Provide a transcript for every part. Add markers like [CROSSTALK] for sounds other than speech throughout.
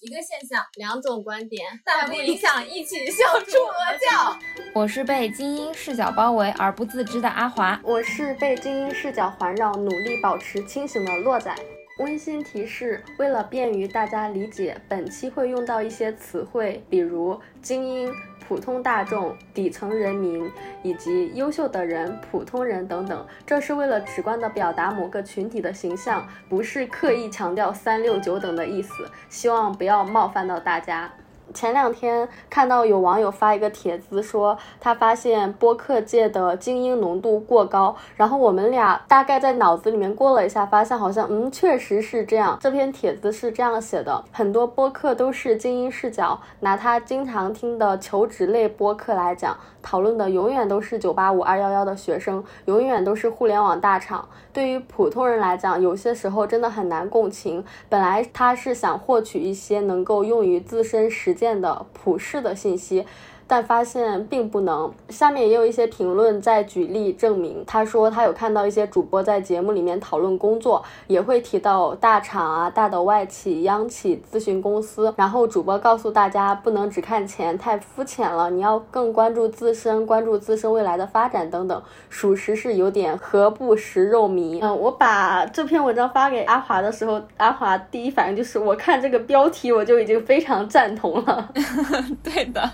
一个现象，两种观点，但不影响一起笑出鹅叫。我是被精英视角包围而不自知的阿华，我是被精英视角环绕，努力保持清醒的洛仔。温馨提示：为了便于大家理解，本期会用到一些词汇，比如精英。普通大众、底层人民以及优秀的人、普通人等等，这是为了直观地表达某个群体的形象，不是刻意强调三六九等的意思，希望不要冒犯到大家。前两天看到有网友发一个帖子，说他发现播客界的精英浓度过高，然后我们俩大概在脑子里面过了一下，发现好像嗯确实是这样。这篇帖子是这样写的：很多播客都是精英视角，拿他经常听的求职类播客来讲。讨论的永远都是九八五二幺幺的学生，永远都是互联网大厂。对于普通人来讲，有些时候真的很难共情。本来他是想获取一些能够用于自身实践的普世的信息。但发现并不能。下面也有一些评论在举例证明。他说他有看到一些主播在节目里面讨论工作，也会提到大厂啊、大的外企、央企、咨询公司。然后主播告诉大家，不能只看钱，太肤浅了。你要更关注自身，关注自身未来的发展等等。属实是有点何不食肉糜。嗯，我把这篇文章发给阿华的时候，阿华第一反应就是，我看这个标题我就已经非常赞同了。[LAUGHS] 对的。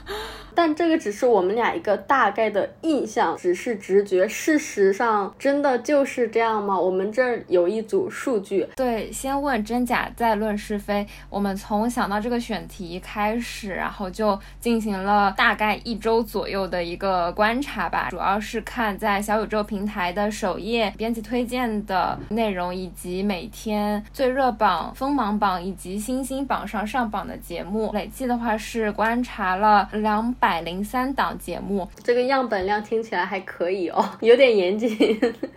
但这个只是我们俩一个大概的印象，只是直觉。事实上，真的就是这样吗？我们这儿有一组数据。对，先问真假，再论是非。我们从想到这个选题开始，然后就进行了大概一周左右的一个观察吧。主要是看在小宇宙平台的首页编辑推荐的内容，以及每天最热榜、锋芒榜以及星星榜上上榜的节目。累计的话是观察了两百。百零三档节目，这个样本量听起来还可以哦，[LAUGHS] 有点严谨。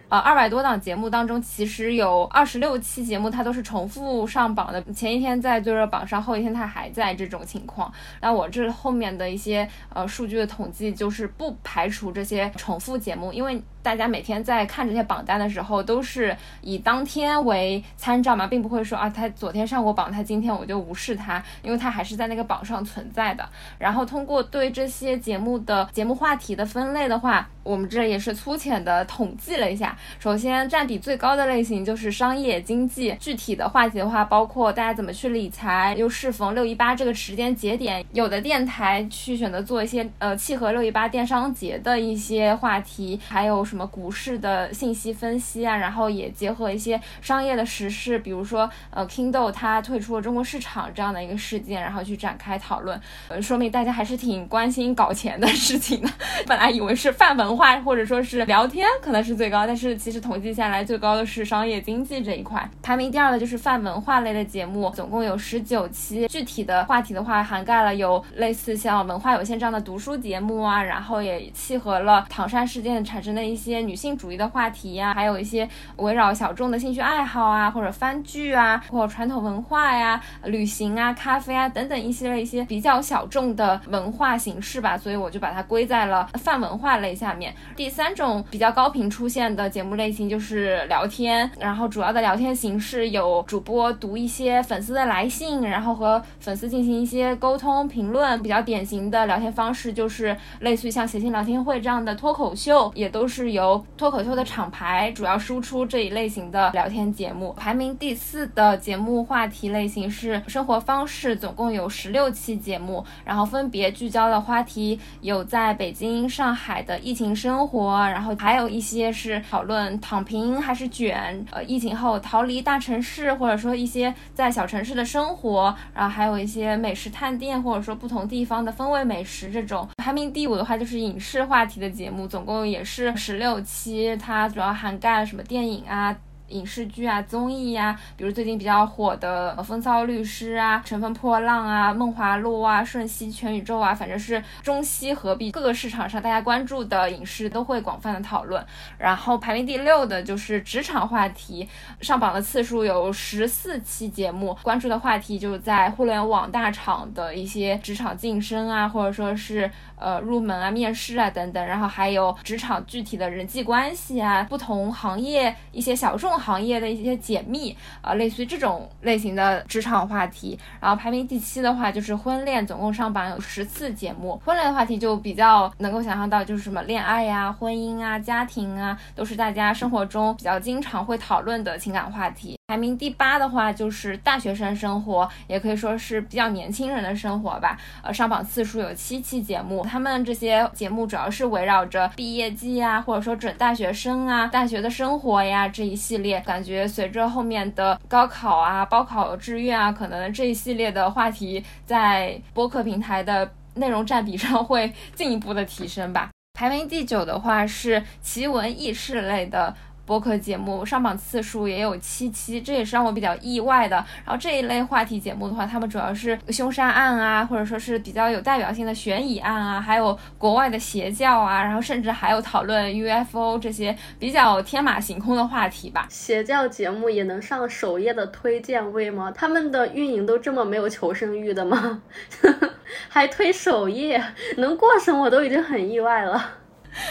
啊，[LAUGHS] 二百多档节目当中，其实有二十六期节目它都是重复上榜的，前一天在最热榜上，后一天它还在这种情况。那我这后面的一些呃数据的统计，就是不排除这些重复节目，因为。大家每天在看这些榜单的时候，都是以当天为参照嘛，并不会说啊，他昨天上过榜，他今天我就无视他，因为他还是在那个榜上存在的。然后通过对这些节目的节目话题的分类的话，我们这也是粗浅的统计了一下。首先占比最高的类型就是商业经济，具体的话题的话，包括大家怎么去理财，又适逢六一八这个时间节点，有的电台去选择做一些呃契合六一八电商节的一些话题，还有。什么么股市的信息分析啊，然后也结合一些商业的时事，比如说呃，Kindle 它退出了中国市场这样的一个事件，然后去展开讨论，呃，说明大家还是挺关心搞钱的事情的。[LAUGHS] 本来以为是泛文化或者说是聊天可能是最高，但是其实统计下来最高的是商业经济这一块。排名第二的就是泛文化类的节目，总共有十九期，具体的话题的话涵盖了有类似像文化有限这样的读书节目啊，然后也契合了唐山事件产生的一。一些女性主义的话题呀，还有一些围绕小众的兴趣爱好啊，或者番剧啊，或传统文化呀、旅行啊、咖啡啊等等一系列一些比较小众的文化形式吧，所以我就把它归在了泛文化类下面。第三种比较高频出现的节目类型就是聊天，然后主要的聊天形式有主播读一些粉丝的来信，然后和粉丝进行一些沟通评论。比较典型的聊天方式就是类似于像写信聊天会这样的脱口秀，也都是。由脱口秀的厂牌主要输出这一类型的聊天节目，排名第四的节目话题类型是生活方式，总共有十六期节目，然后分别聚焦的话题有在北京、上海的疫情生活，然后还有一些是讨论躺平还是卷，呃，疫情后逃离大城市，或者说一些在小城市的生活，然后还有一些美食探店，或者说不同地方的风味美食这种。排名第五的话就是影视话题的节目，总共也是十。六期，它主要涵盖了什么电影啊？影视剧啊，综艺呀，比如最近比较火的《风骚律师》啊，《乘风破浪》啊，《梦华录》啊，《瞬息全宇宙》啊，反正是中西合璧，各个市场上大家关注的影视都会广泛的讨论。然后排名第六的就是职场话题，上榜的次数有十四期节目，关注的话题就在互联网大厂的一些职场晋升啊，或者说是呃入门啊、面试啊等等。然后还有职场具体的人际关系啊，不同行业一些小众。行业的一些解密啊，类似于这种类型的职场话题。然后排名第七的话就是婚恋，总共上榜有十次节目。婚恋的话题就比较能够想象到，就是什么恋爱呀、婚姻啊、家庭啊，都是大家生活中比较经常会讨论的情感话题。排名第八的话就是大学生生活，也可以说是比较年轻人的生活吧。呃，上榜次数有七期节目，他们这些节目主要是围绕着毕业季啊，或者说准大学生啊、大学的生活呀这一系列。感觉随着后面的高考啊、报考志愿啊，可能这一系列的话题在播客平台的内容占比上会进一步的提升吧。排名第九的话是奇闻异事类的。播客节目上榜次数也有七期，这也是让我比较意外的。然后这一类话题节目的话，他们主要是凶杀案啊，或者说是比较有代表性的悬疑案啊，还有国外的邪教啊，然后甚至还有讨论 UFO 这些比较天马行空的话题吧。邪教节目也能上首页的推荐位吗？他们的运营都这么没有求生欲的吗？[LAUGHS] 还推首页，能过审我都已经很意外了。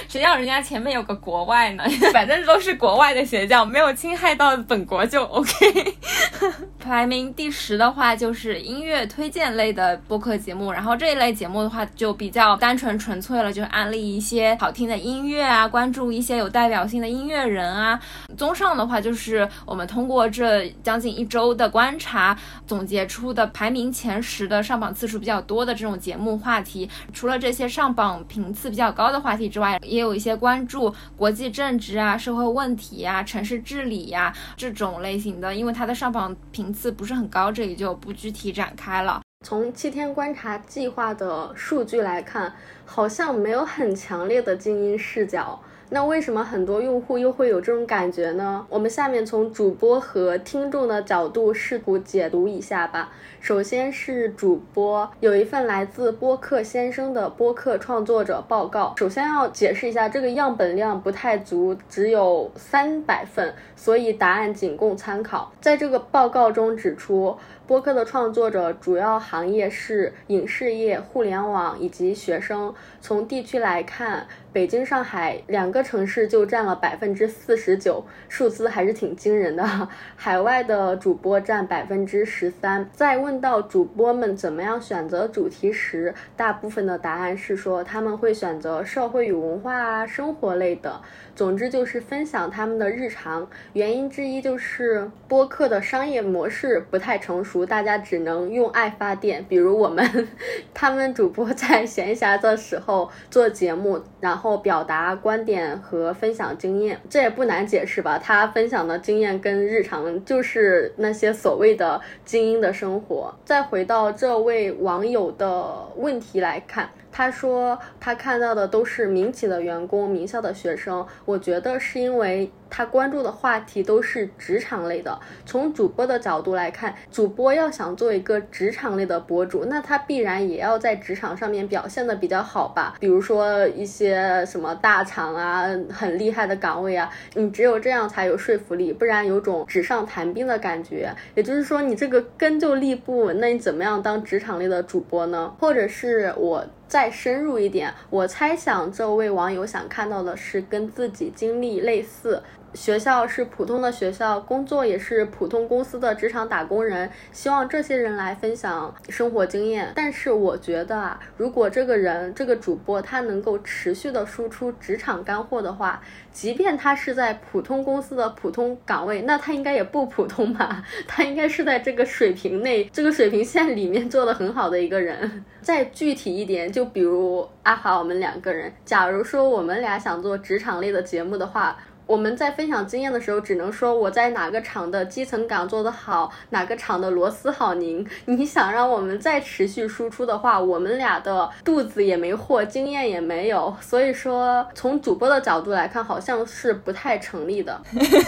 谁让人家前面有个国外呢？[LAUGHS] 反正都是国外的邪教，没有侵害到本国就 OK。[LAUGHS] 排名第十的话就是音乐推荐类的播客节目，然后这一类节目的话就比较单纯纯粹了，就安利一些好听的音乐啊，关注一些有代表性的音乐人啊。综上的话，就是我们通过这将近一周的观察，总结出的排名前十的上榜次数比较多的这种节目话题。除了这些上榜频次比较高的话题之外，也有一些关注国际政治啊、社会问题呀、城市治理呀这种类型的，因为它的上榜频次不是很高，这里就不具体展开了。从七天观察计划的数据来看，好像没有很强烈的精英视角。那为什么很多用户又会有这种感觉呢？我们下面从主播和听众的角度试图解读一下吧。首先是主播，有一份来自播客先生的播客创作者报告。首先要解释一下，这个样本量不太足，只有三百份，所以答案仅供参考。在这个报告中指出。播客的创作者主要行业是影视业、互联网以及学生。从地区来看，北京、上海两个城市就占了百分之四十九，数字还是挺惊人的。海外的主播占百分之十三。在问到主播们怎么样选择主题时，大部分的答案是说他们会选择社会与文化啊、生活类的。总之就是分享他们的日常。原因之一就是播客的商业模式不太成熟。大家只能用爱发电，比如我们，他们主播在闲暇的时候做节目，然后表达观点和分享经验，这也不难解释吧？他分享的经验跟日常就是那些所谓的精英的生活。再回到这位网友的问题来看。他说他看到的都是民企的员工、名校的学生。我觉得是因为他关注的话题都是职场类的。从主播的角度来看，主播要想做一个职场类的博主，那他必然也要在职场上面表现的比较好吧？比如说一些什么大厂啊，很厉害的岗位啊，你只有这样才有说服力，不然有种纸上谈兵的感觉。也就是说，你这个根就立不稳，那你怎么样当职场类的主播呢？或者是我。再深入一点，我猜想这位网友想看到的是跟自己经历类似。学校是普通的学校，工作也是普通公司的职场打工人，希望这些人来分享生活经验。但是我觉得啊，如果这个人这个主播他能够持续的输出职场干货的话，即便他是在普通公司的普通岗位，那他应该也不普通吧？[LAUGHS] 他应该是在这个水平内、这个水平线里面做的很好的一个人。再具体一点，就比如阿华我们两个人，假如说我们俩想做职场类的节目的话。我们在分享经验的时候，只能说我在哪个厂的基层岗做得好，哪个厂的螺丝好拧。你想让我们再持续输出的话，我们俩的肚子也没货，经验也没有。所以说，从主播的角度来看，好像是不太成立的。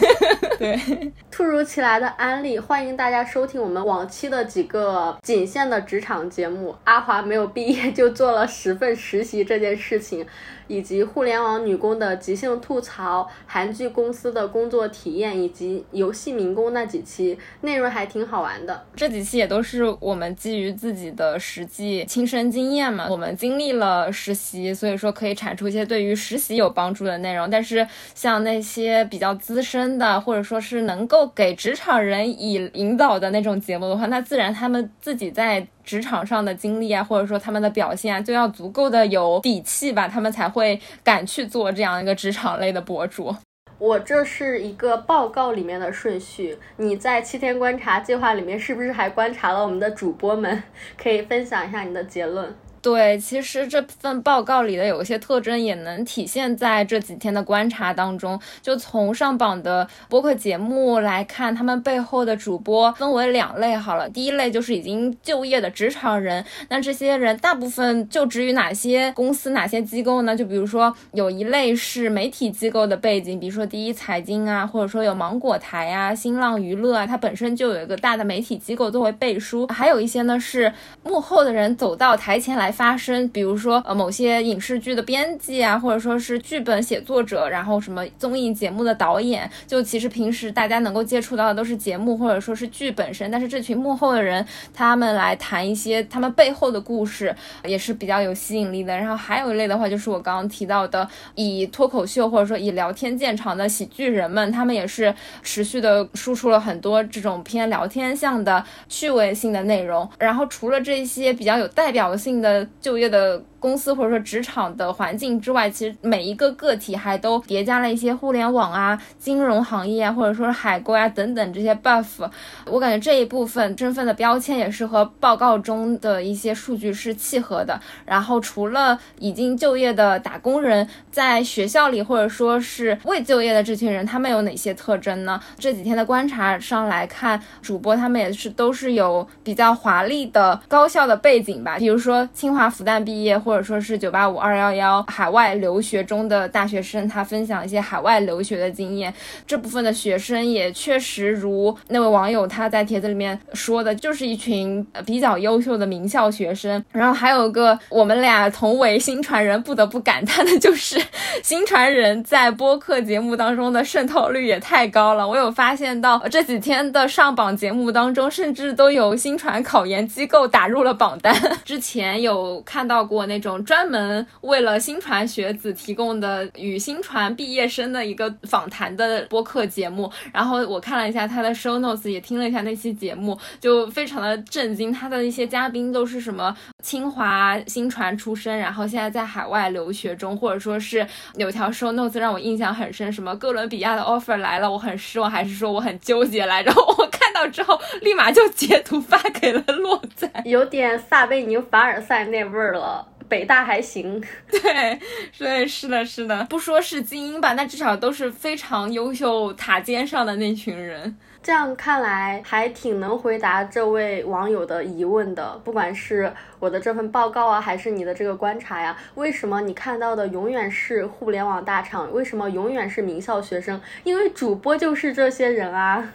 [LAUGHS] 对，[LAUGHS] 突如其来的安利，欢迎大家收听我们往期的几个仅限的职场节目。阿华没有毕业就做了十份实习这件事情。以及互联网女工的即兴吐槽、韩剧公司的工作体验，以及游戏民工那几期，内容还挺好玩的。这几期也都是我们基于自己的实际亲身经验嘛，我们经历了实习，所以说可以产出一些对于实习有帮助的内容。但是像那些比较资深的，或者说是能够给职场人以引导的那种节目的话，那自然他们自己在。职场上的经历啊，或者说他们的表现啊，就要足够的有底气吧，他们才会敢去做这样一个职场类的博主。我这是一个报告里面的顺序，你在七天观察计划里面是不是还观察了我们的主播们？[LAUGHS] 可以分享一下你的结论。对，其实这份报告里的有一些特征也能体现在这几天的观察当中。就从上榜的播客节目来看，他们背后的主播分为两类。好了，第一类就是已经就业的职场人，那这些人大部分就职于哪些公司、哪些机构呢？就比如说有一类是媒体机构的背景，比如说第一财经啊，或者说有芒果台啊、新浪娱乐啊，它本身就有一个大的媒体机构作为背书。还有一些呢是幕后的人走到台前来。发生，比如说呃某些影视剧的编辑啊，或者说是剧本写作者，然后什么综艺节目的导演，就其实平时大家能够接触到的都是节目或者说是剧本身，但是这群幕后的人，他们来谈一些他们背后的故事，[LAUGHS] 也是比较有吸引力的。然后还有一类的话，就是我刚刚提到的以脱口秀或者说以聊天见长的喜剧人们，他们也是持续的输出了很多这种偏聊天向的趣味性的内容。然后除了这些比较有代表性的。就业的。公司或者说职场的环境之外，其实每一个个体还都叠加了一些互联网啊、金融行业啊，或者说是海归啊等等这些 buff。我感觉这一部分身份的标签也是和报告中的一些数据是契合的。然后除了已经就业的打工人，在学校里或者说是未就业的这群人，他们有哪些特征呢？这几天的观察上来看，主播他们也是都是有比较华丽的高校的背景吧，比如说清华、复旦毕业或。或者说是九八五二幺幺海外留学中的大学生，他分享一些海外留学的经验。这部分的学生也确实如那位网友他在帖子里面说的，就是一群比较优秀的名校学生。然后还有个我们俩同为新传人，不得不感叹的就是新传人在播客节目当中的渗透率也太高了。我有发现到这几天的上榜节目当中，甚至都有新传考研机构打入了榜单。[LAUGHS] 之前有看到过那。种专门为了新传学子提供的与新传毕业生的一个访谈的播客节目，然后我看了一下他的 show notes，也听了一下那期节目，就非常的震惊。他的一些嘉宾都是什么清华新传出身，然后现在在海外留学中，或者说是有条 show notes 让我印象很深，什么哥伦比亚的 offer 来了，我很失望，还是说我很纠结来着？我看到之后立马就截图发给了洛仔，有点撒贝宁凡尔赛那味儿了。北大还行，[LAUGHS] 对，所以是的，是的，不说是精英吧，那至少都是非常优秀塔尖上的那群人。这样看来，还挺能回答这位网友的疑问的。不管是我的这份报告啊，还是你的这个观察呀，为什么你看到的永远是互联网大厂？为什么永远是名校学生？因为主播就是这些人啊。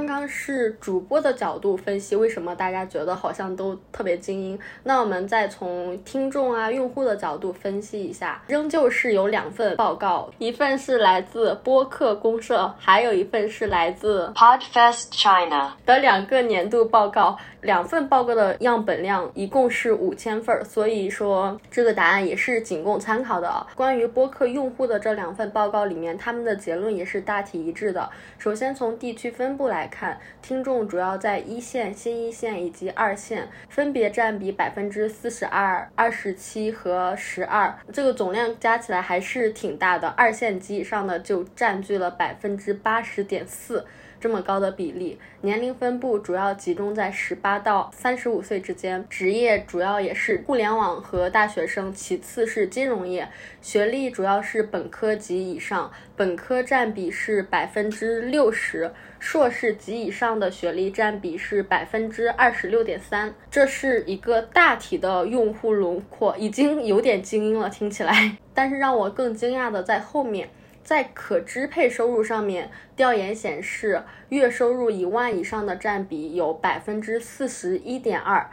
刚刚是主播的角度分析，为什么大家觉得好像都特别精英？那我们再从听众啊、用户的角度分析一下，仍旧是有两份报告，一份是来自播客公社，还有一份是来自 Podfest China 的两个年度报告。两份报告的样本量一共是五千份，所以说这个答案也是仅供参考的。关于播客用户的这两份报告里面，他们的结论也是大体一致的。首先从地区分布来看，看听众主要在一线、新一线以及二线，分别占比百分之四十二、二十七和十二，这个总量加起来还是挺大的。二线及以上的就占据了百分之八十点四。这么高的比例，年龄分布主要集中在十八到三十五岁之间，职业主要也是互联网和大学生，其次是金融业，学历主要是本科及以上，本科占比是百分之六十，硕士及以上的学历占比是百分之二十六点三，这是一个大体的用户轮廓，已经有点精英了，听起来。但是让我更惊讶的在后面。在可支配收入上面，调研显示，月收入一万以上的占比有百分之四十一点二。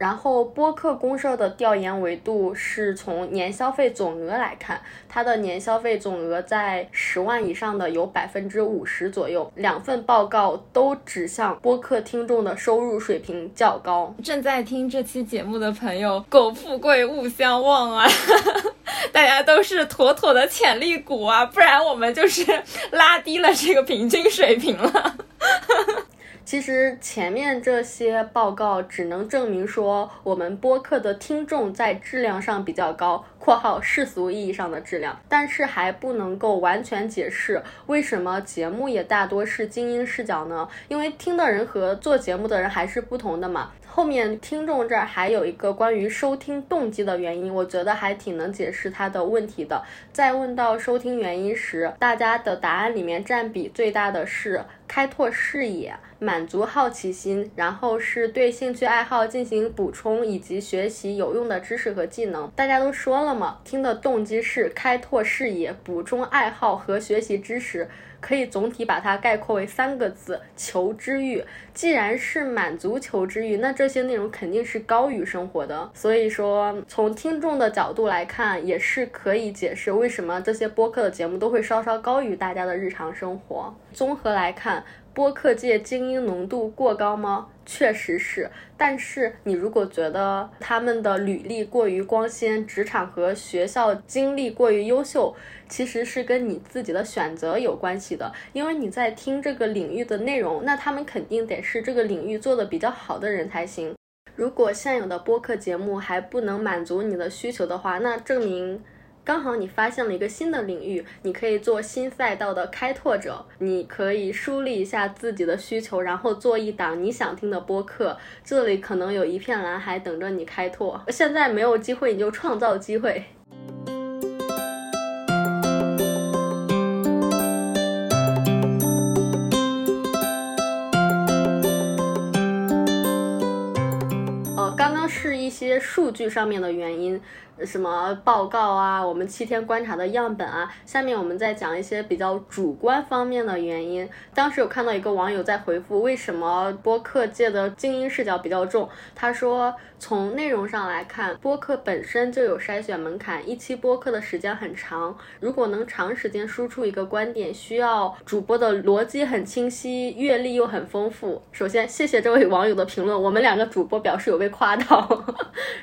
然后播客公社的调研维度是从年消费总额来看，它的年消费总额在十万以上的有百分之五十左右。两份报告都指向播客听众的收入水平较高。正在听这期节目的朋友，苟富贵勿相忘啊！[LAUGHS] 大家都是妥妥的潜力股啊，不然我们就是拉低了这个平均水平了。其实前面这些报告只能证明说我们播客的听众在质量上比较高（括号世俗意义上的质量），但是还不能够完全解释为什么节目也大多是精英视角呢？因为听的人和做节目的人还是不同的嘛。后面听众这儿还有一个关于收听动机的原因，我觉得还挺能解释他的问题的。在问到收听原因时，大家的答案里面占比最大的是开拓视野。满足好奇心，然后是对兴趣爱好进行补充以及学习有用的知识和技能。大家都说了嘛，听的动机是开拓视野、补充爱好和学习知识，可以总体把它概括为三个字：求知欲。既然是满足求知欲，那这些内容肯定是高于生活的。所以说，从听众的角度来看，也是可以解释为什么这些播客的节目都会稍稍高于大家的日常生活。综合来看。播客界精英浓度过高吗？确实是，但是你如果觉得他们的履历过于光鲜，职场和学校经历过于优秀，其实是跟你自己的选择有关系的。因为你在听这个领域的内容，那他们肯定得是这个领域做的比较好的人才行。如果现有的播客节目还不能满足你的需求的话，那证明。刚好你发现了一个新的领域，你可以做新赛道的开拓者。你可以梳理一下自己的需求，然后做一档你想听的播客。这里可能有一片蓝海等着你开拓。现在没有机会，你就创造机会。哦，刚刚是一些数据上面的原因。什么报告啊，我们七天观察的样本啊，下面我们再讲一些比较主观方面的原因。当时有看到一个网友在回复，为什么播客界的精英视角比较重？他说，从内容上来看，播客本身就有筛选门槛，一期播客的时间很长，如果能长时间输出一个观点，需要主播的逻辑很清晰，阅历又很丰富。首先，谢谢这位网友的评论，我们两个主播表示有被夸到。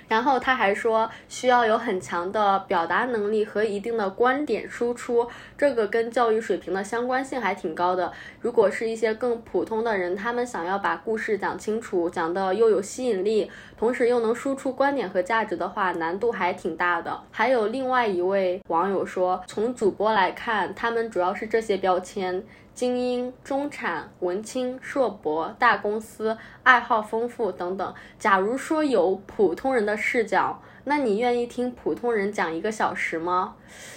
然后他还说，需要。有很强的表达能力和一定的观点输出，这个跟教育水平的相关性还挺高的。如果是一些更普通的人，他们想要把故事讲清楚，讲的又有吸引力，同时又能输出观点和价值的话，难度还挺大的。还有另外一位网友说，从主播来看，他们主要是这些标签。精英、中产、文青、硕博、大公司、爱好丰富等等。假如说有普通人的视角，那你愿意听普通人讲一个小时吗？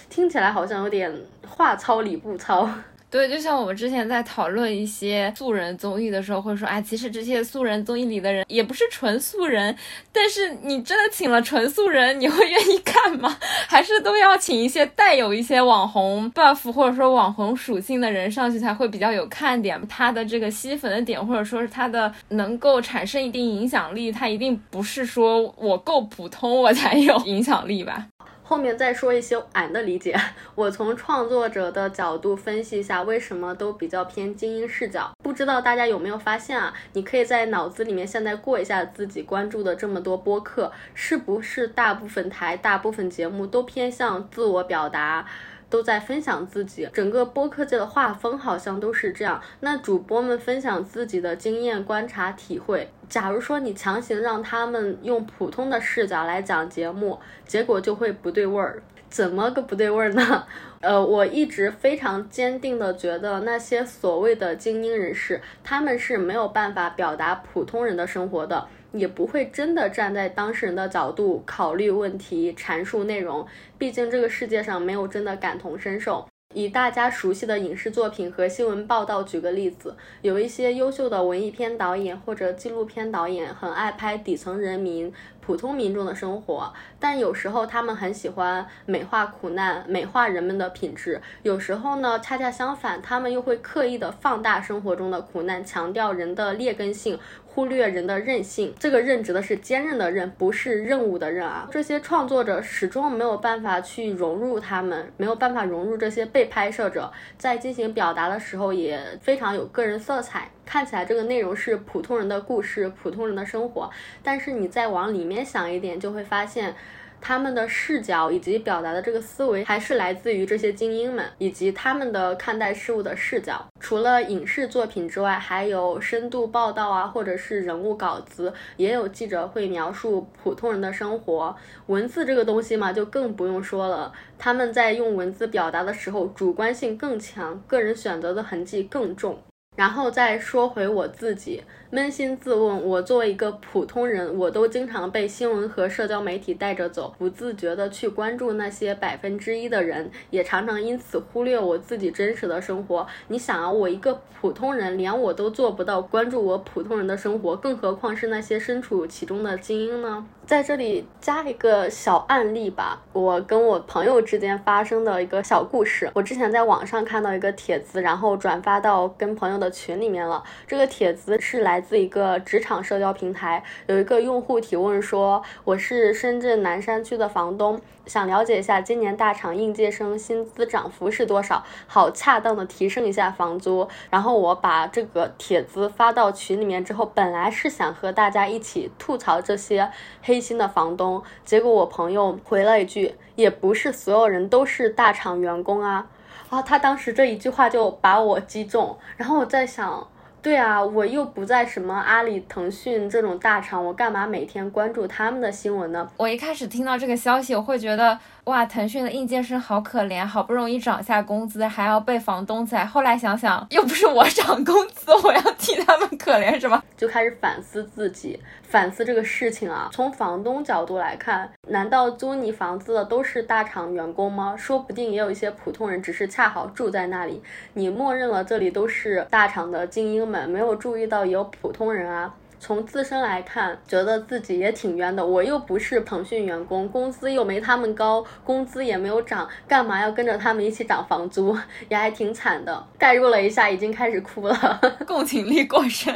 听起来好像有点话糙理不糙。对，就像我们之前在讨论一些素人综艺的时候，会说，哎，其实这些素人综艺里的人也不是纯素人，但是你真的请了纯素人，你会愿意看吗？[LAUGHS] 还是都要请一些带有一些网红 buff 或者说网红属性的人上去才会比较有看点？他的这个吸粉的点，或者说是他的能够产生一定影响力，他一定不是说我够普通我才有影响力吧？后面再说一些俺的理解，我从创作者的角度分析一下，为什么都比较偏精英视角。不知道大家有没有发现啊？你可以在脑子里面现在过一下自己关注的这么多播客，是不是大部分台、大部分节目都偏向自我表达？都在分享自己，整个播客界的画风好像都是这样。那主播们分享自己的经验、观察、体会。假如说你强行让他们用普通的视角来讲节目，结果就会不对味儿。怎么个不对味儿呢？[LAUGHS] 呃，我一直非常坚定的觉得，那些所谓的精英人士，他们是没有办法表达普通人的生活的。也不会真的站在当事人的角度考虑问题、阐述内容，毕竟这个世界上没有真的感同身受。以大家熟悉的影视作品和新闻报道举个例子，有一些优秀的文艺片导演或者纪录片导演很爱拍底层人民、普通民众的生活，但有时候他们很喜欢美化苦难、美化人们的品质。有时候呢，恰恰相反，他们又会刻意的放大生活中的苦难，强调人的劣根性。忽略人的韧性，这个韧指的是坚韧的韧，不是任务的任啊。这些创作者始终没有办法去融入他们，没有办法融入这些被拍摄者，在进行表达的时候也非常有个人色彩。看起来这个内容是普通人的故事，普通人的生活，但是你再往里面想一点，就会发现。他们的视角以及表达的这个思维，还是来自于这些精英们以及他们的看待事物的视角。除了影视作品之外，还有深度报道啊，或者是人物稿子，也有记者会描述普通人的生活。文字这个东西嘛，就更不用说了。他们在用文字表达的时候，主观性更强，个人选择的痕迹更重。然后再说回我自己，扪心自问，我作为一个普通人，我都经常被新闻和社交媒体带着走，不自觉的去关注那些百分之一的人，也常常因此忽略我自己真实的生活。你想啊，我一个普通人，连我都做不到关注我普通人的生活，更何况是那些身处其中的精英呢？在这里加一个小案例吧，我跟我朋友之间发生的一个小故事。我之前在网上看到一个帖子，然后转发到跟朋友的群里面了。这个帖子是来自一个职场社交平台，有一个用户提问说：“我是深圳南山区的房东。”想了解一下今年大厂应届生薪资涨幅是多少，好恰当的提升一下房租。然后我把这个帖子发到群里面之后，本来是想和大家一起吐槽这些黑心的房东，结果我朋友回了一句：“也不是所有人都是大厂员工啊。”啊，他当时这一句话就把我击中。然后我在想。对啊，我又不在什么阿里、腾讯这种大厂，我干嘛每天关注他们的新闻呢？我一开始听到这个消息，我会觉得。哇，腾讯的应届生好可怜，好不容易涨下工资，还要被房东宰。后来想想，又不是我涨工资，[LAUGHS] 我要替他们可怜是吗？就开始反思自己，反思这个事情啊。从房东角度来看，难道租你房子的都是大厂员工吗？说不定也有一些普通人，只是恰好住在那里。你默认了这里都是大厂的精英们，没有注意到也有普通人啊。从自身来看，觉得自己也挺冤的。我又不是腾讯员工，工资又没他们高，工资也没有涨，干嘛要跟着他们一起涨房租？[LAUGHS] 也还挺惨的。代入了一下，已经开始哭了，[LAUGHS] 共情力过剩。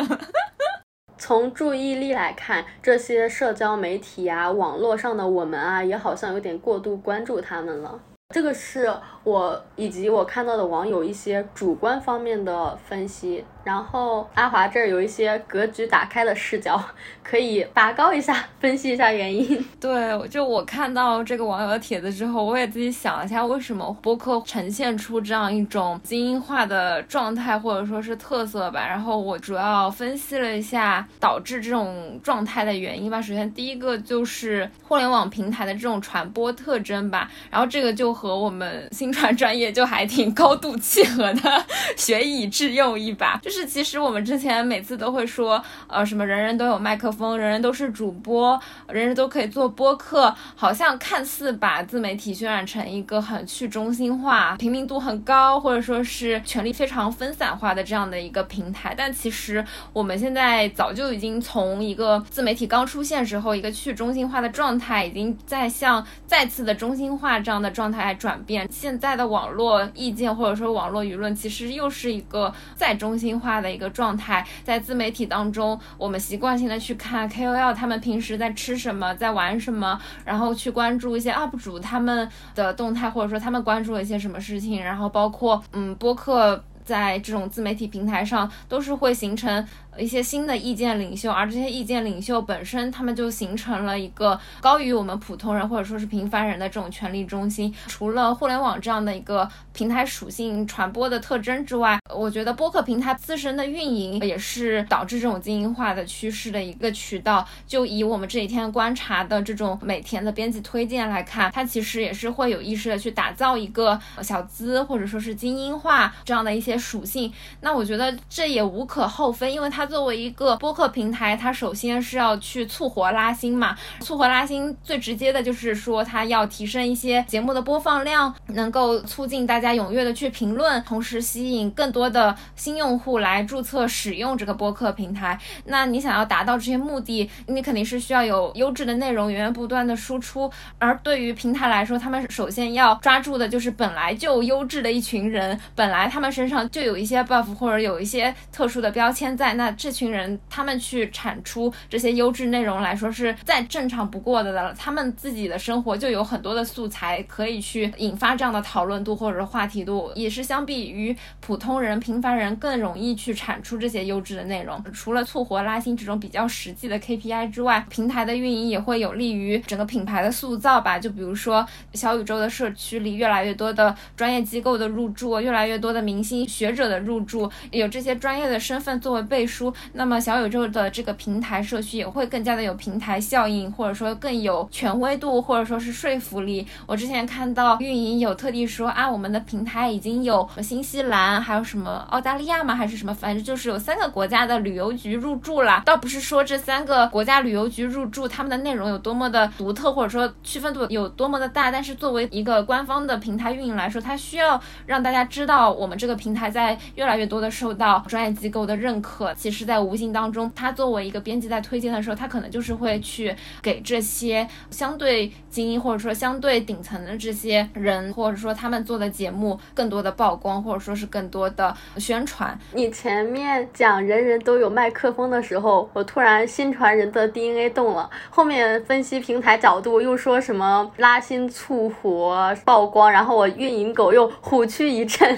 [LAUGHS] 从注意力来看，这些社交媒体啊，网络上的我们啊，也好像有点过度关注他们了。这个是我以及我看到的网友一些主观方面的分析。然后阿华这儿有一些格局打开的视角，可以拔高一下，分析一下原因。[LAUGHS] 对，就我看到这个网友的帖子之后，我也自己想了一下，为什么播客呈现出这样一种精英化的状态，或者说是特色吧。然后我主要分析了一下导致这种状态的原因吧。首先第一个就是互联网平台的这种传播特征吧。然后这个就和我们新传专业就还挺高度契合的，学以致用一把。就是。是，其实我们之前每次都会说，呃，什么人人都有麦克风，人人都是主播，人人都可以做播客，好像看似把自媒体渲染成一个很去中心化、平民度很高，或者说是权力非常分散化的这样的一个平台。但其实我们现在早就已经从一个自媒体刚出现时候一个去中心化的状态，已经在向再次的中心化这样的状态转变。现在的网络意见或者说网络舆论，其实又是一个再中心化。化的一个状态，在自媒体当中，我们习惯性的去看 KOL 他们平时在吃什么，在玩什么，然后去关注一些 UP 主他们的动态，或者说他们关注了一些什么事情，然后包括嗯播客在这种自媒体平台上都是会形成。一些新的意见领袖，而这些意见领袖本身，他们就形成了一个高于我们普通人或者说是平凡人的这种权力中心。除了互联网这样的一个平台属性传播的特征之外，我觉得播客平台自身的运营也是导致这种精英化的趋势的一个渠道。就以我们这几天观察的这种每天的编辑推荐来看，它其实也是会有意识的去打造一个小资或者说是精英化这样的一些属性。那我觉得这也无可厚非，因为它作为一个播客平台，它首先是要去促活拉新嘛。促活拉新最直接的就是说，它要提升一些节目的播放量，能够促进大家踊跃的去评论，同时吸引更多的新用户来注册使用这个播客平台。那你想要达到这些目的，你肯定是需要有优质的内容源源不断的输出。而对于平台来说，他们首先要抓住的就是本来就优质的一群人，本来他们身上就有一些 buff 或者有一些特殊的标签在，那这群人他们去产出这些优质内容来说是再正常不过的了。他们自己的生活就有很多的素材可以去引发这样的讨论度或者话题度，也是相比于普通人、平凡人更容易去产出这些优质的内容。除了促活拉新这种比较实际的 KPI 之外，平台的运营也会有利于整个品牌的塑造吧。就比如说小宇宙的社区里越来越多的专业机构的入驻，越来越多的明星学者的入驻，有这些专业的身份作为背书，那么小宇宙的这个平台社区也会更加的有平台效应，或者说更有权威度，或者说是说服力。我之前看到运营有特地说啊，我们的平台已经有新西兰，还有什么澳大利亚吗？还是什么？反正就是有三个国家的旅游局入驻了。倒不是说这三个国家旅游局入驻，他们的内容有多么的独特，或者说区分度有多么的大，但是作为一个官方的平台运营来说，它需要让大家知道我们这个平台在越来越多的受到专业机构的认可。其实，在无形当中，他作为一个编辑在推荐的时候，他可能就是会去给这些相对精英或者说相对顶层的这些人，或者说他们做的节目更多的曝光，或者说是更多的宣传。你前面讲人人都有麦克风的时候，我突然新传人的 DNA 动了。后面分析平台角度又说什么拉新促活曝光，然后我运营狗又虎躯一震，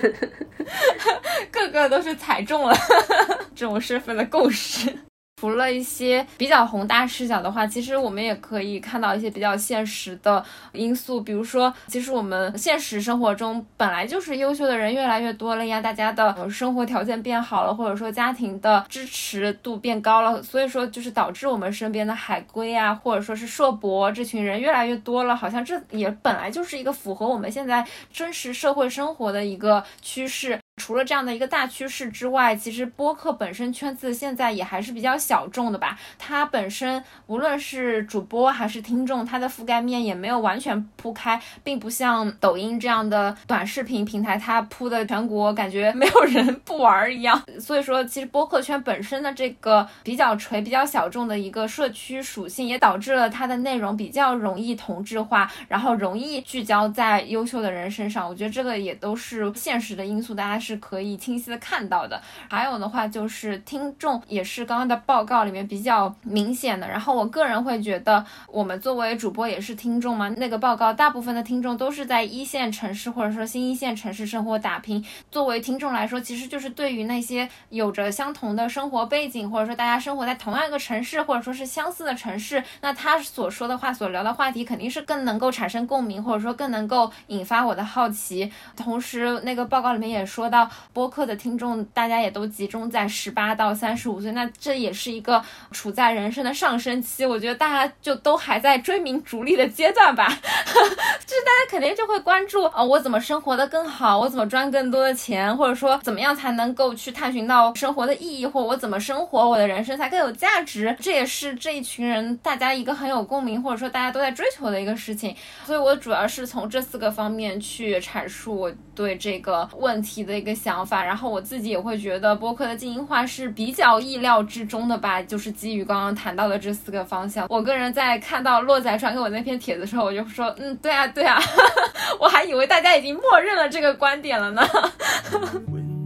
[LAUGHS] 个个都是踩中了 [LAUGHS] 这种身份的共识。[LAUGHS] 除了一些比较宏大视角的话，其实我们也可以看到一些比较现实的因素，比如说，其实我们现实生活中本来就是优秀的人越来越多了呀，大家的生活条件变好了，或者说家庭的支持度变高了，所以说就是导致我们身边的海归啊，或者说是硕博这群人越来越多了，好像这也本来就是一个符合我们现在真实社会生活的一个趋势。除了这样的一个大趋势之外，其实播客本身圈子现在也还是比较小众的吧。它本身无论是主播还是听众，它的覆盖面也没有完全铺开，并不像抖音这样的短视频平台，它铺的全国感觉没有人不玩一样。所以说，其实播客圈本身的这个比较垂、比较小众的一个社区属性，也导致了它的内容比较容易同质化，然后容易聚焦在优秀的人身上。我觉得这个也都是现实的因素，大家。是可以清晰的看到的。还有的话就是听众也是刚刚的报告里面比较明显的。然后我个人会觉得，我们作为主播也是听众嘛。那个报告大部分的听众都是在一线城市或者说新一线城市生活打拼。作为听众来说，其实就是对于那些有着相同的生活背景，或者说大家生活在同样一个城市，或者说是相似的城市，那他所说的话、所聊的话题肯定是更能够产生共鸣，或者说更能够引发我的好奇。同时，那个报告里面也说到。播客的听众，大家也都集中在十八到三十五岁，那这也是一个处在人生的上升期。我觉得大家就都还在追名逐利的阶段吧，[LAUGHS] 就是大家肯定就会关注啊，我怎么生活的更好，我怎么赚更多的钱，或者说怎么样才能够去探寻到生活的意义，或我怎么生活，我的人生才更有价值。这也是这一群人大家一个很有共鸣，或者说大家都在追求的一个事情。所以我主要是从这四个方面去阐述我对这个问题的一个。个想法，然后我自己也会觉得播客的精英化是比较意料之中的吧，就是基于刚刚谈到的这四个方向。我个人在看到洛仔传给我那篇帖子的时候，我就说，嗯，对啊，对啊，[LAUGHS] 我还以为大家已经默认了这个观点了呢。[LAUGHS]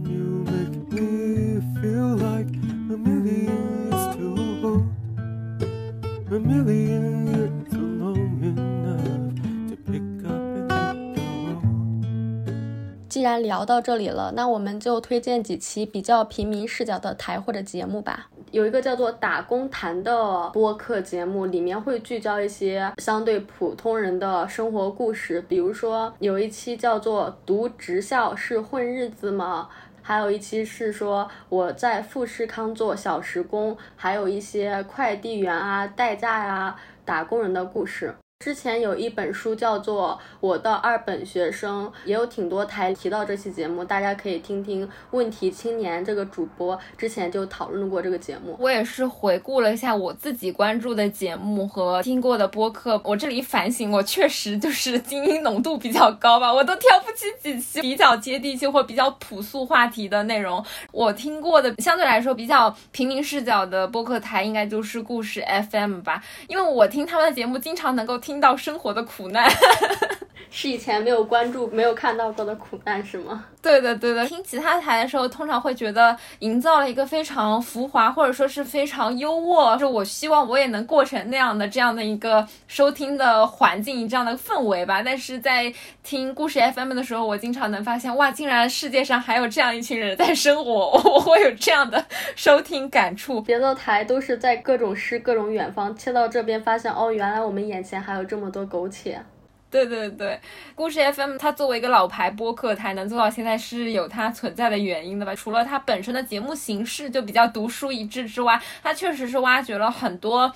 既然聊到这里了，那我们就推荐几期比较平民视角的台或者节目吧。有一个叫做《打工谈》的播客节目，里面会聚焦一些相对普通人的生活故事。比如说，有一期叫做《读职校是混日子吗》，还有一期是说我在富士康做小时工，还有一些快递员啊、代驾呀、打工人的故事。之前有一本书叫做《我的二本学生》，也有挺多台提到这期节目，大家可以听听。问题青年这个主播之前就讨论过这个节目，我也是回顾了一下我自己关注的节目和听过的播客，我这里反省，我确实就是精英浓度比较高吧，我都挑不起几期比较接地气或比较朴素话题的内容。我听过的相对来说比较平民视角的播客台，应该就是故事 FM 吧，因为我听他们的节目，经常能够听。听到生活的苦难，是以前没有关注、没有看到过的苦难，是吗？对的，对的。听其他台的时候，通常会觉得营造了一个非常浮华，或者说是非常优渥，就我希望我也能过成那样的这样的一个收听的环境，这样的氛围吧。但是在听故事 FM 的时候，我经常能发现，哇，竟然世界上还有这样一群人在生活，[LAUGHS] 我会有这样的收听感触。别的台都是在各种诗、各种远方，切到这边发现，哦，原来我们眼前还有。这么多苟且，对对对，故事 FM 它作为一个老牌播客它，能做到现在是有它存在的原因的吧？除了它本身的节目形式就比较独树一帜之外，它确实是挖掘了很多。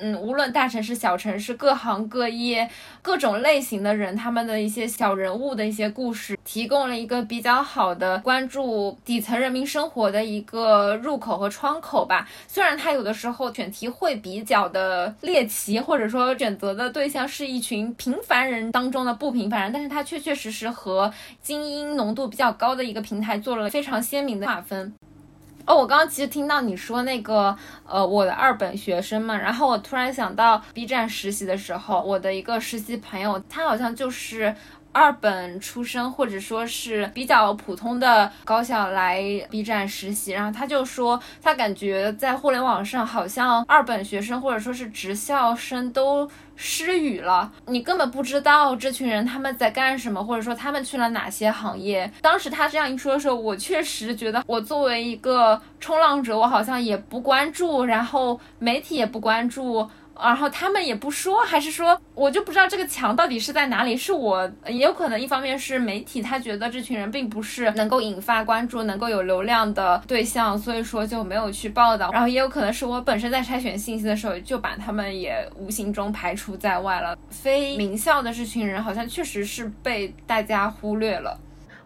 嗯，无论大城市、小城市，各行各业、各种类型的人，他们的一些小人物的一些故事，提供了一个比较好的关注底层人民生活的一个入口和窗口吧。虽然他有的时候选题会比较的猎奇，或者说选择的对象是一群平凡人当中的不平凡人，但是他确确实实和精英浓度比较高的一个平台做了非常鲜明的划分。哦，我刚刚其实听到你说那个，呃，我的二本学生嘛，然后我突然想到 B 站实习的时候，我的一个实习朋友，他好像就是。二本出身，或者说是比较普通的高校来 B 站实习，然后他就说，他感觉在互联网上好像二本学生或者说是职校生都失语了，你根本不知道这群人他们在干什么，或者说他们去了哪些行业。当时他这样一说的时候，我确实觉得，我作为一个冲浪者，我好像也不关注，然后媒体也不关注。然后他们也不说，还是说我就不知道这个墙到底是在哪里？是我也有可能，一方面是媒体他觉得这群人并不是能够引发关注、能够有流量的对象，所以说就没有去报道。然后也有可能是我本身在筛选信息的时候就把他们也无形中排除在外了。非名校的这群人好像确实是被大家忽略了。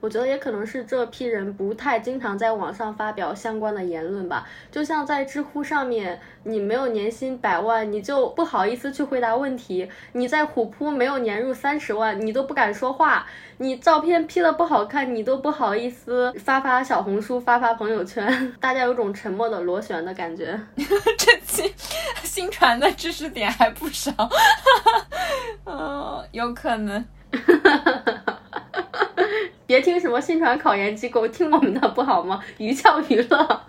我觉得也可能是这批人不太经常在网上发表相关的言论吧。就像在知乎上面，你没有年薪百万，你就不好意思去回答问题；你在虎扑没有年入三十万，你都不敢说话；你照片 P 的不好看，你都不好意思发发小红书、发发朋友圈。[LAUGHS] 大家有种沉默的螺旋的感觉。[LAUGHS] 这期 [LAUGHS] 新传的知识点还不少，嗯，有可能。哈哈哈哈别听什么新传考研机构，听我们的不好吗？娱教娱乐。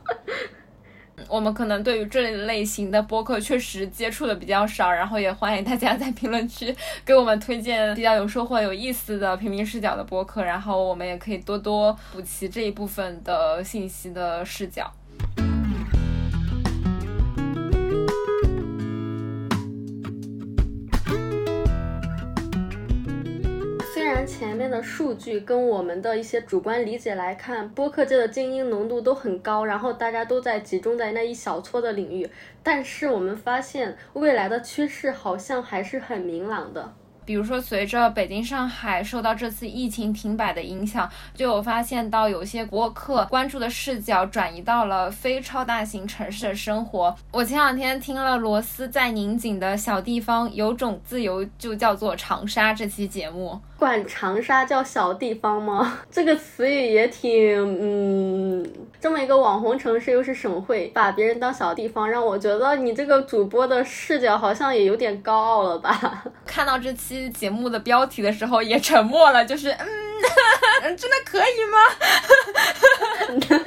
[LAUGHS] 我们可能对于这类型的播客确实接触的比较少，然后也欢迎大家在评论区给我们推荐比较有收获、有意思的平民视角的播客，然后我们也可以多多补齐这一部分的信息的视角。前面的数据跟我们的一些主观理解来看，播客界的精英浓度都很高，然后大家都在集中在那一小撮的领域。但是我们发现，未来的趋势好像还是很明朗的。比如说，随着北京、上海受到这次疫情停摆的影响，就有发现到有些播客关注的视角转移到了非超大型城市的生活。我前两天听了罗斯在宁锦的小地方有种自由，就叫做长沙这期节目。管长沙叫小地方吗？这个词语也挺……嗯，这么一个网红城市又是省会，把别人当小地方，让我觉得你这个主播的视角好像也有点高傲了吧？看到这期节目的标题的时候也沉默了，就是嗯。[LAUGHS] 真的可以吗？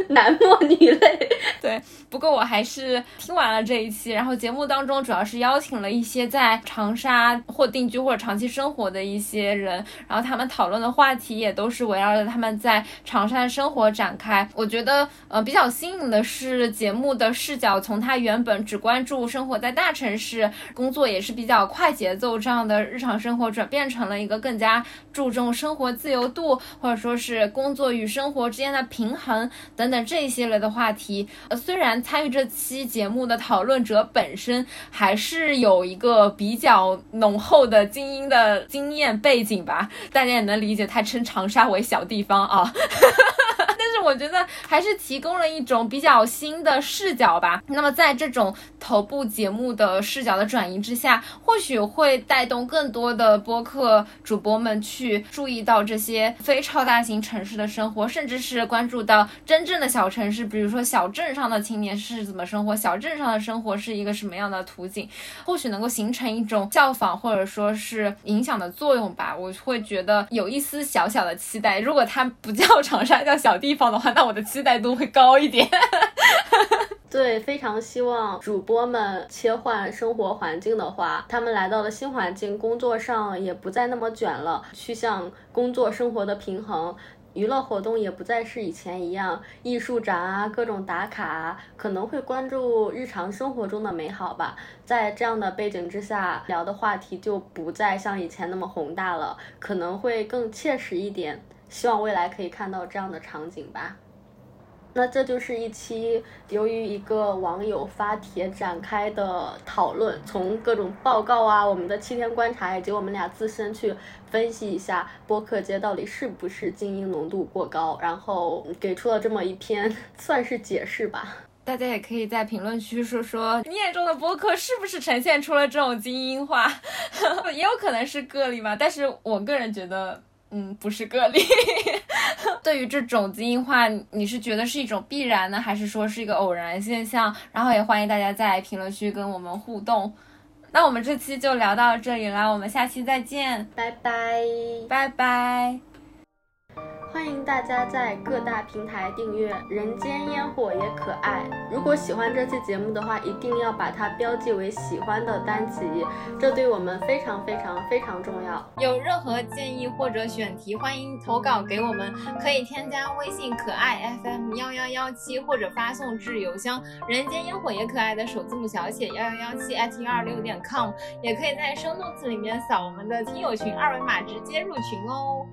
[LAUGHS] 男默女泪。对，不过我还是听完了这一期，然后节目当中主要是邀请了一些在长沙或定居或者长期生活的一些人，然后他们讨论的话题也都是围绕着他们在长沙的生活展开。我觉得，呃，比较新颖的是节目的视角，从他原本只关注生活在大城市、工作也是比较快节奏这样的日常生活，转变成了一个更加注重生活自由度。或者说是工作与生活之间的平衡等等这一系列的话题，呃，虽然参与这期节目的讨论者本身还是有一个比较浓厚的精英的经验背景吧，大家也能理解他称长沙为小地方啊。[LAUGHS] 还是提供了一种比较新的视角吧。那么在这种头部节目的视角的转移之下，或许会带动更多的播客主播们去注意到这些非超大型城市的生活，甚至是关注到真正的小城市，比如说小镇上的青年是怎么生活，小镇上的生活是一个什么样的图景，或许能够形成一种效仿或者说是影响的作用吧。我会觉得有一丝小小的期待。如果它不叫 [LAUGHS] 长沙，叫小地方。的话，那我的期待度会高一点。[LAUGHS] 对，非常希望主播们切换生活环境的话，他们来到了新环境，工作上也不再那么卷了，趋向工作生活的平衡，娱乐活动也不再是以前一样，艺术展啊，各种打卡啊，可能会关注日常生活中的美好吧。在这样的背景之下，聊的话题就不再像以前那么宏大了，可能会更切实一点。希望未来可以看到这样的场景吧。那这就是一期由于一个网友发帖展开的讨论，从各种报告啊，我们的七天观察以及我们俩自身去分析一下播客界到底是不是精英浓度过高，然后给出了这么一篇 [LAUGHS] 算是解释吧。大家也可以在评论区说说你眼中的播客是不是呈现出了这种精英化，[LAUGHS] 也有可能是个例嘛。但是我个人觉得。嗯，不是个例。[LAUGHS] 对于这种基因化，你是觉得是一种必然呢，还是说是一个偶然现象？然后也欢迎大家在评论区跟我们互动。那我们这期就聊到这里了，我们下期再见，拜拜，拜拜。欢迎大家在各大平台订阅《人间烟火也可爱》。如果喜欢这期节目的话，一定要把它标记为喜欢的单集，这对我们非常非常非常重要。有任何建议或者选题，欢迎投稿给我们，可以添加微信可爱 FM 幺幺幺七，或者发送至邮箱“人间烟火也可爱”的首字母小写幺幺幺七 at 幺二六点 com，也可以在生动词里面扫我们的听友群二维码直接入群哦。